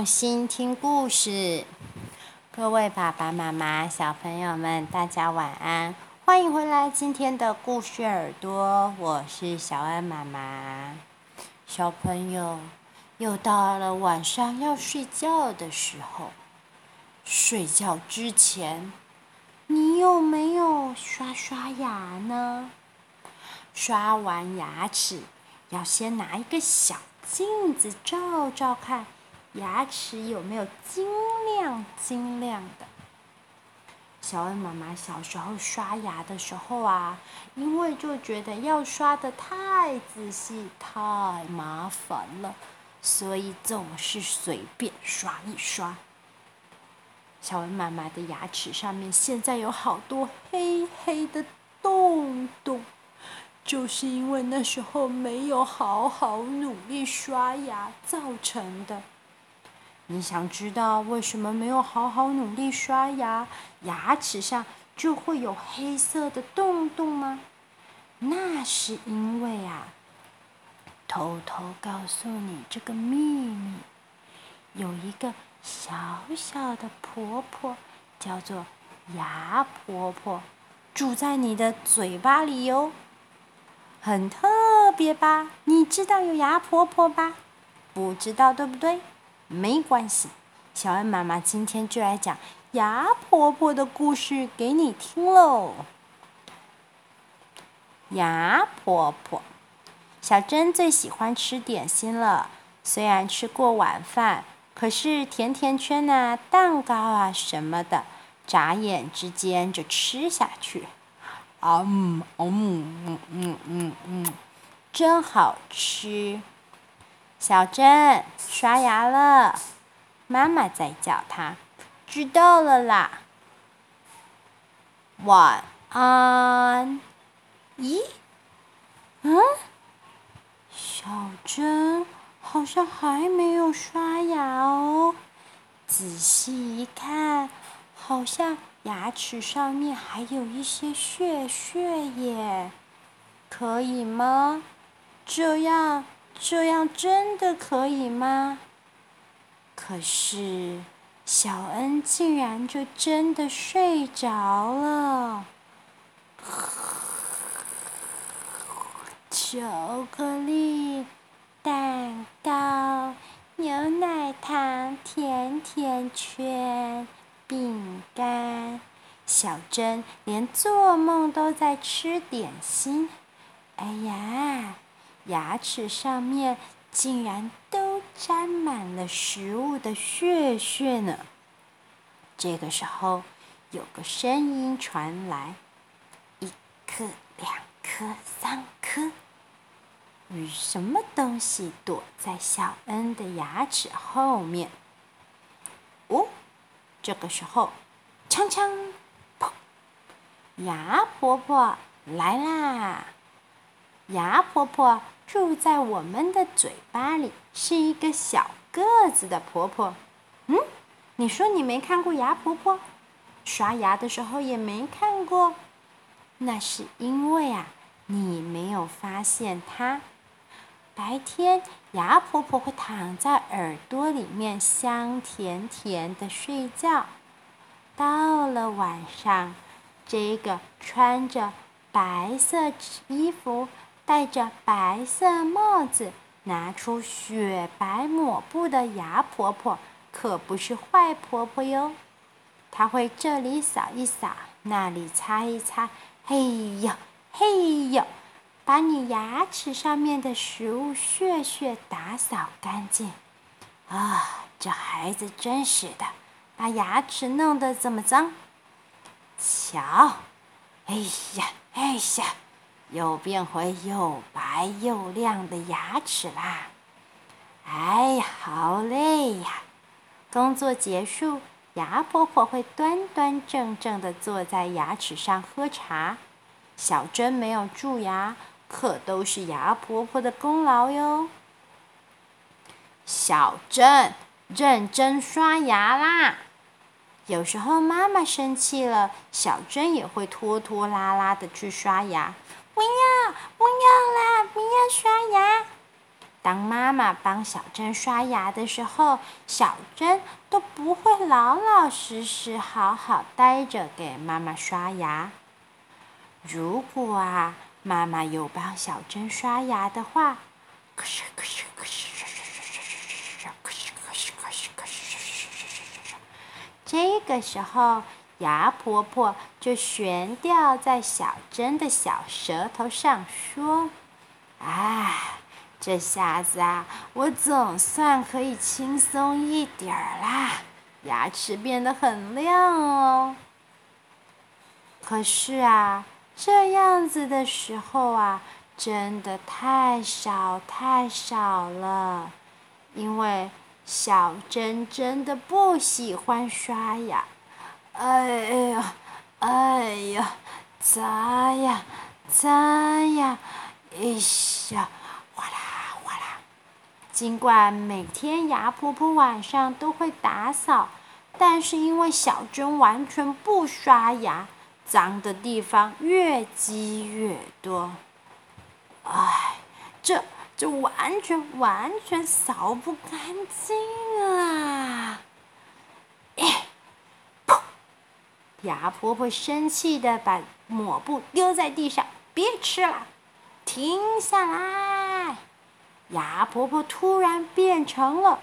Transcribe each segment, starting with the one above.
用心听故事。各位爸爸妈妈、小朋友们，大家晚安！欢迎回来今天的故事耳朵，我是小恩妈妈。小朋友，又到了晚上要睡觉的时候。睡觉之前，你有没有刷刷牙呢？刷完牙齿，要先拿一个小镜子照照看，牙齿有没有晶亮晶亮的。小恩妈妈小时候刷牙的时候啊，因为就觉得要刷的太仔细、太麻烦了，所以总是随便刷一刷。小恩妈妈的牙齿上面现在有好多黑黑的洞洞。就是因为那时候没有好好努力刷牙造成的。你想知道为什么没有好好努力刷牙，牙齿上就会有黑色的洞洞吗？那是因为啊，偷偷告诉你这个秘密，有一个小小的婆婆，叫做牙婆婆，住在你的嘴巴里哟。很特别吧？你知道有牙婆婆吧？不知道对不对？没关系，小恩妈妈今天就来讲牙婆婆的故事给你听喽。牙婆婆，小珍最喜欢吃点心了。虽然吃过晚饭，可是甜甜圈啊、蛋糕啊什么的，眨眼之间就吃下去。啊嗯嗯嗯嗯嗯嗯，真好吃。小珍刷牙了，妈妈在叫她。知道了啦。晚安。咦？嗯？小珍好像还没有刷牙哦。仔细一看，好像。牙齿上面还有一些屑屑耶，可以吗？这样这样真的可以吗？可是小恩竟然就真的睡着了。巧克力、蛋糕、牛奶糖、甜甜圈。饼干，小珍连做梦都在吃点心。哎呀，牙齿上面竟然都沾满了食物的屑屑呢。这个时候，有个声音传来：一颗、两颗、三颗。有什么东西躲在小恩的牙齿后面？哦。这个时候，锵锵，砰！牙婆婆来啦！牙婆婆住在我们的嘴巴里，是一个小个子的婆婆。嗯，你说你没看过牙婆婆？刷牙的时候也没看过？那是因为啊，你没有发现她。白天，牙婆婆会躺在耳朵里面，香甜甜的睡觉。到了晚上，这个穿着白色衣服、戴着白色帽子、拿出雪白抹布的牙婆婆，可不是坏婆婆哟。她会这里扫一扫，那里擦一擦，嘿呦，嘿呦。把你牙齿上面的食物屑屑打扫干净。啊，这孩子真是的，把牙齿弄得这么脏。瞧，哎呀，哎呀，又变回又白又亮的牙齿啦。哎呀，好累呀！工作结束，牙婆婆会端端正正地坐在牙齿上喝茶。小珍没有蛀牙。可都是牙婆婆的功劳哟。小珍，认真刷牙啦！有时候妈妈生气了，小珍也会拖拖拉拉的去刷牙。不要，不要啦，不要刷牙！当妈妈帮小珍刷牙的时候，小珍都不会老老实实好好待着给妈妈刷牙。如果啊，妈妈有帮小珍刷牙的话，可是可是可是可是可是可是可是可是可是，这个时候，牙婆婆就悬吊在小珍的小舌头上，说：“哎。”这下子啊，我总算可以轻松一点儿啦，牙齿变得很亮哦。可是啊，这样子的时候啊，真的太少太少了，因为小珍真的不喜欢刷牙。哎呀，哎呀，咋呀，咋呀，哎呀！尽管每天牙婆婆晚上都会打扫，但是因为小珍完全不刷牙，脏的地方越积越多。哎，这这完全完全扫不干净啊！哎，噗！牙婆婆生气地把抹布丢在地上，别吃了，停下来！牙婆婆突然变成了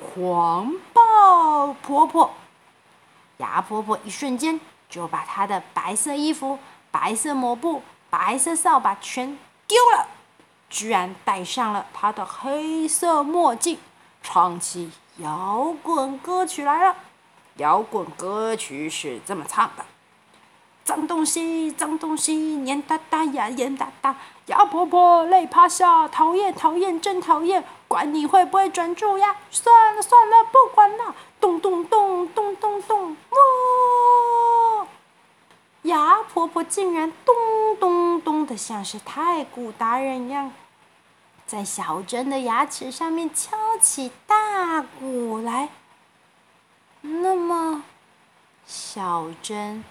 黄豹婆婆，牙婆婆一瞬间就把她的白色衣服、白色抹布、白色扫把全丢了，居然戴上了她的黑色墨镜，唱起摇滚歌曲来了。摇滚歌曲是这么唱的。脏东西，脏东西，黏哒哒呀，黏哒哒。牙婆婆泪趴下，讨厌讨厌，真讨厌！管你会不会转注呀，算了算了，不管了。咚咚咚咚咚咚，哇！牙婆婆竟然咚咚咚的，像是太鼓达人一样，在小珍的牙齿上面敲起大鼓来。那么，小珍。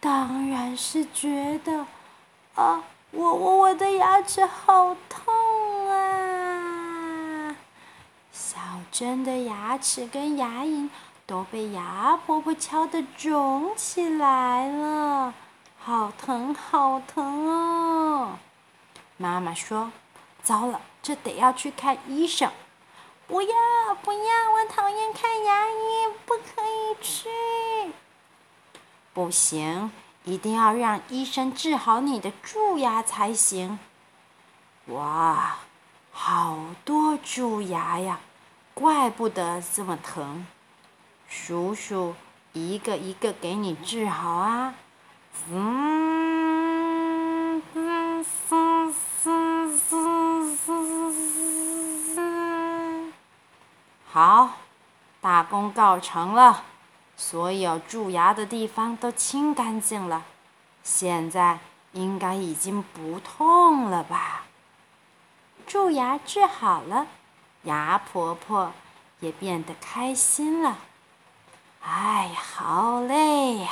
当然是觉得，啊，我我我的牙齿好痛啊！小珍的牙齿跟牙龈都被牙婆婆敲得肿起来了，好疼好疼哦！妈妈说：“糟了，这得要去看医生。”不要不要，我讨厌看牙医，不可以去。不行，一定要让医生治好你的蛀牙才行。哇，好多蛀牙呀，怪不得这么疼。叔叔一个一个给你治好啊。嗯，好，大功告成了。所有蛀牙的地方都清干净了，现在应该已经不痛了吧？蛀牙治好了，牙婆婆也变得开心了。哎，好累呀！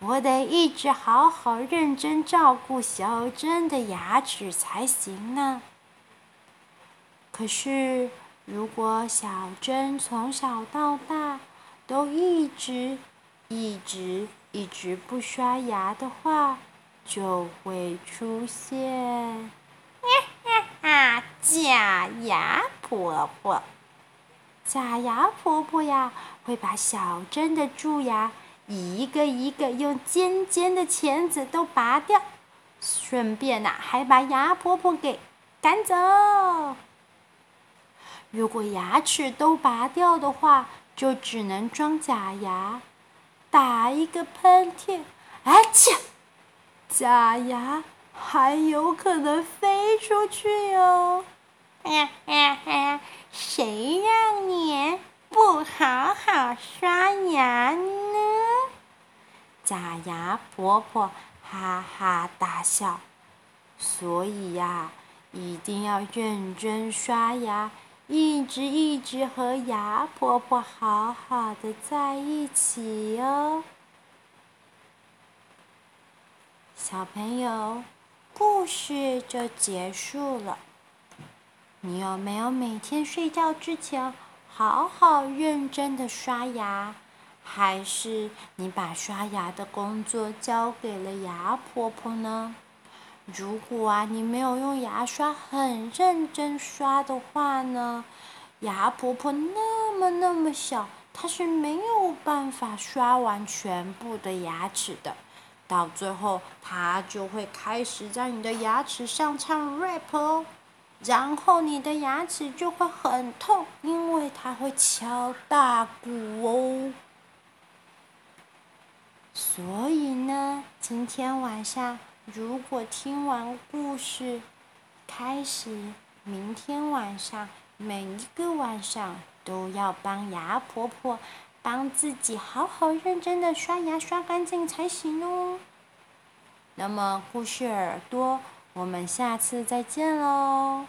我得一直好好认真照顾小珍的牙齿才行呢。可是，如果小珍从小到大，都一直、一直、一直不刷牙的话，就会出现，哈哈哈，假牙婆婆。假牙婆婆呀，会把小珍的蛀牙一个一个用尖尖的钳子都拔掉，顺便呐、还把牙婆婆给赶走。如果牙齿都拔掉的话，就只能装假牙，打一个喷嚏，啊切！假牙还有可能飞出去哟。呀呀呀！谁让你不好好刷牙呢？假牙婆婆哈哈大笑。所以呀，一定要认真刷牙。一直一直和牙婆婆好好的在一起哦，小朋友，故事就结束了。你有没有每天睡觉之前好好认真的刷牙？还是你把刷牙的工作交给了牙婆婆呢？如果啊，你没有用牙刷很认真刷的话呢，牙婆婆那么那么小，她是没有办法刷完全部的牙齿的。到最后，她就会开始在你的牙齿上唱 rap 哦。然后你的牙齿就会很痛，因为它会敲大鼓哦。所以呢，今天晚上如果听完故事，开始明天晚上每一个晚上都要帮牙婆婆帮自己好好认真的刷牙刷干净才行哦。那么故事耳朵，我们下次再见喽。